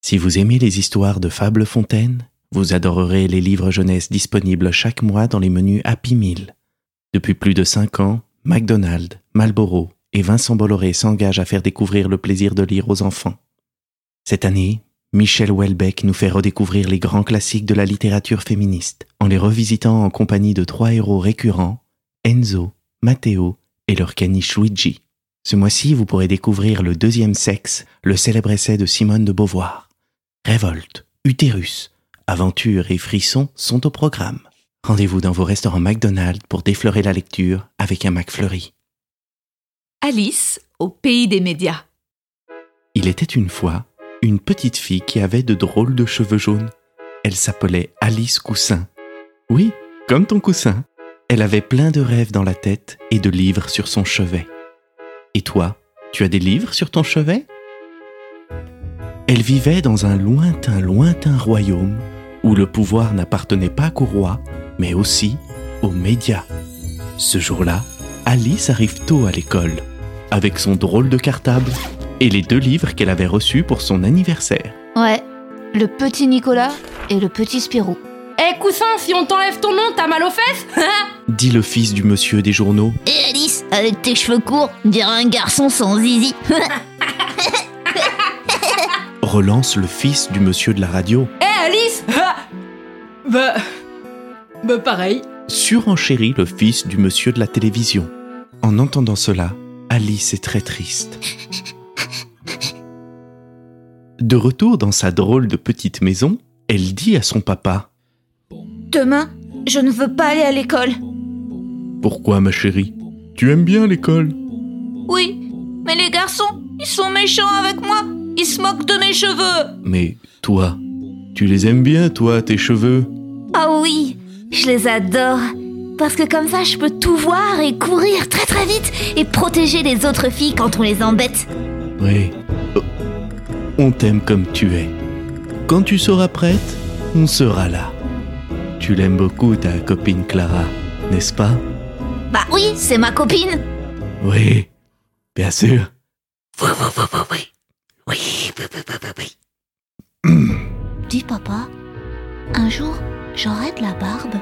Si vous aimez les histoires de Fable Fontaine, vous adorerez les livres jeunesse disponibles chaque mois dans les menus Happy Meal. Depuis plus de 5 ans, McDonald's, Marlboro et Vincent Bolloré s'engagent à faire découvrir le plaisir de lire aux enfants. Cette année, Michel Houellebecq nous fait redécouvrir les grands classiques de la littérature féministe en les revisitant en compagnie de trois héros récurrents, Enzo, Matteo et leur caniche Luigi. Ce mois-ci, vous pourrez découvrir Le deuxième sexe, le célèbre essai de Simone de Beauvoir. Révolte, utérus, aventure et frissons sont au programme. Rendez-vous dans vos restaurants McDonald's pour déflorer la lecture avec un McFlurry. Alice au pays des médias. Il était une fois une petite fille qui avait de drôles de cheveux jaunes. Elle s'appelait Alice Coussin. Oui, comme ton coussin. Elle avait plein de rêves dans la tête et de livres sur son chevet. Et toi, tu as des livres sur ton chevet? Elle vivait dans un lointain, lointain royaume où le pouvoir n'appartenait pas qu'au roi, mais aussi aux médias. Ce jour-là, Alice arrive tôt à l'école, avec son drôle de cartable et les deux livres qu'elle avait reçus pour son anniversaire. Ouais, le petit Nicolas et le petit Spirou. Eh coussin, si on t'enlève ton nom, t'as mal aux fesses Dit le fils du monsieur des journaux. Et Alice, avec tes cheveux courts, dirait un garçon sans zizi. Relance le fils du monsieur de la radio. Eh Alice Bah... Bah pareil. Surenchérit le fils du monsieur de la télévision. En entendant cela, Alice est très triste. De retour dans sa drôle de petite maison, elle dit à son papa Demain, je ne veux pas aller à l'école. Pourquoi, ma chérie? Tu aimes bien l'école? Oui, mais les garçons, ils sont méchants avec moi. Ils se moquent de mes cheveux. Mais toi, tu les aimes bien, toi, tes cheveux? Ah oui, je les adore. Parce que comme ça, je peux tout voir et courir très très vite et protéger les autres filles quand on les embête. Oui. Oh. On t'aime comme tu es. Quand tu seras prête, on sera là. Tu l'aimes beaucoup, ta copine Clara, n'est-ce pas? Bah oui, c'est ma copine. Oui, bien sûr. Dis papa, un jour, j'aurai de la barbe.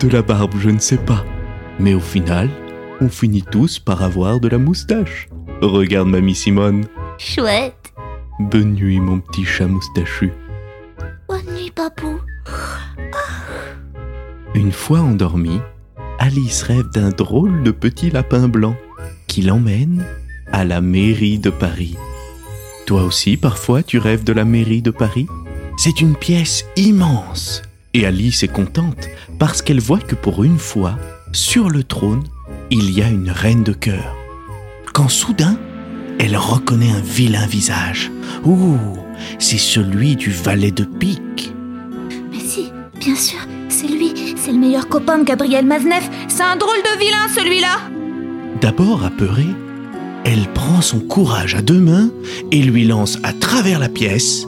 De la barbe, je ne sais pas. Mais au final, on finit tous par avoir de la moustache. Regarde mamie Simone. Chouette. Bonne nuit, mon petit chat moustachu. Une fois endormie, Alice rêve d'un drôle de petit lapin blanc qui l'emmène à la mairie de Paris. Toi aussi, parfois, tu rêves de la mairie de Paris? C'est une pièce immense. Et Alice est contente parce qu'elle voit que pour une fois, sur le trône, il y a une reine de cœur. Quand soudain, elle reconnaît un vilain visage. Ouh, c'est celui du valet de pique. Mais si, bien sûr, c'est le meilleur copain de Gabriel Mazneff. C'est un drôle de vilain, celui-là. D'abord apeurée, elle prend son courage à deux mains et lui lance à travers la pièce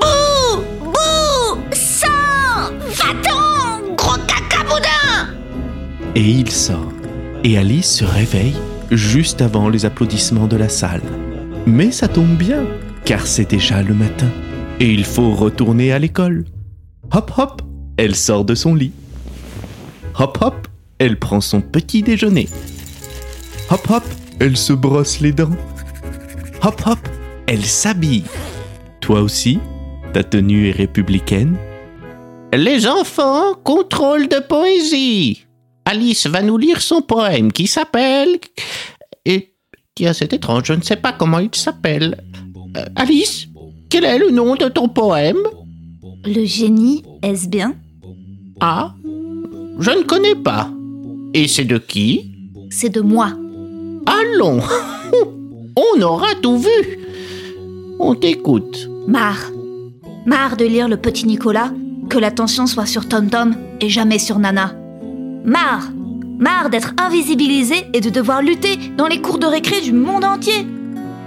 Bouh Bouh Sang Va-t'en Gros cacaboudin et il sort. Et Alice se réveille juste avant les applaudissements de la salle. Mais ça tombe bien, car c'est déjà le matin. Et il faut retourner à l'école. Hop hop, elle sort de son lit. Hop hop, elle prend son petit déjeuner. Hop hop, elle se brosse les dents. Hop hop, elle s'habille. Toi aussi, ta tenue est républicaine Les enfants, contrôle de poésie. Alice va nous lire son poème qui s'appelle... Et... Tiens, c'est étrange, je ne sais pas comment il s'appelle. Euh, Alice, quel est le nom de ton poème? Le génie, est-ce bien? Ah, je ne connais pas. Et c'est de qui? C'est de moi. Allons, on aura tout vu. On t'écoute. Marre. Marre de lire le petit Nicolas, que l'attention soit sur Tom Tom et jamais sur Nana. Marre. Marre d'être invisibilisé et de devoir lutter dans les cours de récré du monde entier.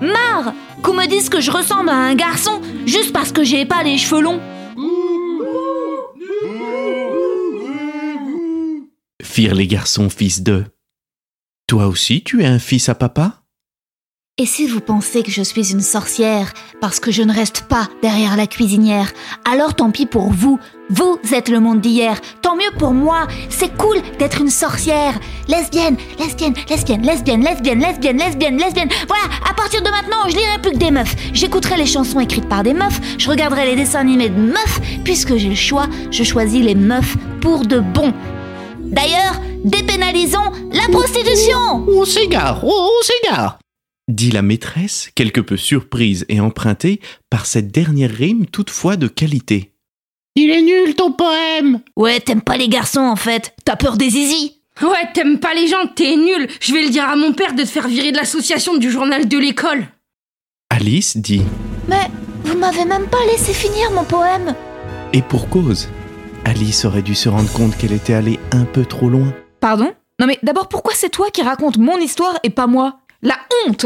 Marre qu'on me dise que je ressemble à un garçon juste parce que j'ai pas les cheveux longs. Firent les garçons fils d'eux. Toi aussi, tu es un fils à papa? Et si vous pensez que je suis une sorcière parce que je ne reste pas derrière la cuisinière, alors tant pis pour vous. Vous êtes le monde d'hier. Tant mieux pour moi. C'est cool d'être une sorcière. Lesbienne, lesbienne, lesbienne, lesbienne, lesbienne, lesbienne, lesbienne, lesbienne. Voilà, à partir de maintenant, je lirai plus que des meufs. J'écouterai les chansons écrites par des meufs. Je regarderai les dessins animés de meufs. Puisque j'ai le choix, je choisis les meufs pour de bon. D'ailleurs, dépénalisons la prostitution On s'égare, oh, on s'égare dit la maîtresse, quelque peu surprise et empruntée par cette dernière rime toutefois de qualité. Il est nul ton poème Ouais, t'aimes pas les garçons en fait. T'as peur des zizi Ouais, t'aimes pas les gens, t'es nul. Je vais le dire à mon père de te faire virer de l'association du journal de l'école. Alice dit Mais vous m'avez même pas laissé finir mon poème. Et pour cause. Alice aurait dû se rendre compte qu'elle était allée un peu trop loin. Pardon? Non mais d'abord, pourquoi c'est toi qui raconte mon histoire et pas moi? La honte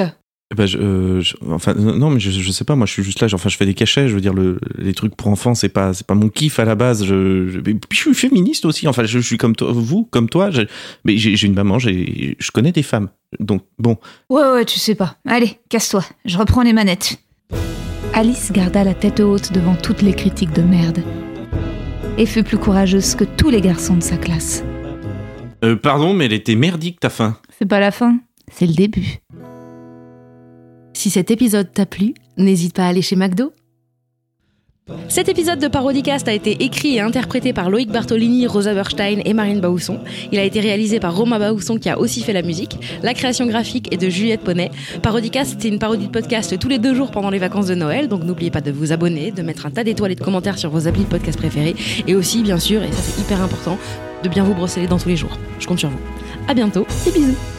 Bah, je, euh, je- enfin, non, mais je, je sais pas, moi je suis juste là, enfin, je fais des cachets, je veux dire, le, les trucs pour enfants, c'est pas, c'est pas mon kiff à la base. Je, puis je suis féministe aussi, enfin, je, je suis comme toi, vous, comme toi, je- mais j'ai j'ai une maman, j'ai, je connais des femmes. Donc, bon, Ouais, ouais, tu sais pas. Allez, casse-toi, je reprends les manettes. Alice garda la tête haute devant toutes les critiques de merde. Et fut plus courageuse que tous les garçons de sa classe. Euh, pardon, mais elle était merdique ta fin. C'est pas la fin, c'est le début. Si cet épisode t'a plu, n'hésite pas à aller chez McDo. Cet épisode de Parodicast a été écrit et interprété par Loïc Bartolini, Rosa Berstein et Marine Baousson. Il a été réalisé par Roma Baousson qui a aussi fait la musique. La création graphique est de Juliette Poney. Parodicast, c'est une parodie de podcast tous les deux jours pendant les vacances de Noël. Donc n'oubliez pas de vous abonner, de mettre un tas d'étoiles et de commentaires sur vos applis de podcast préférés. Et aussi, bien sûr, et ça c'est hyper important, de bien vous brosser les dents tous les jours. Je compte sur vous. À bientôt et bisous.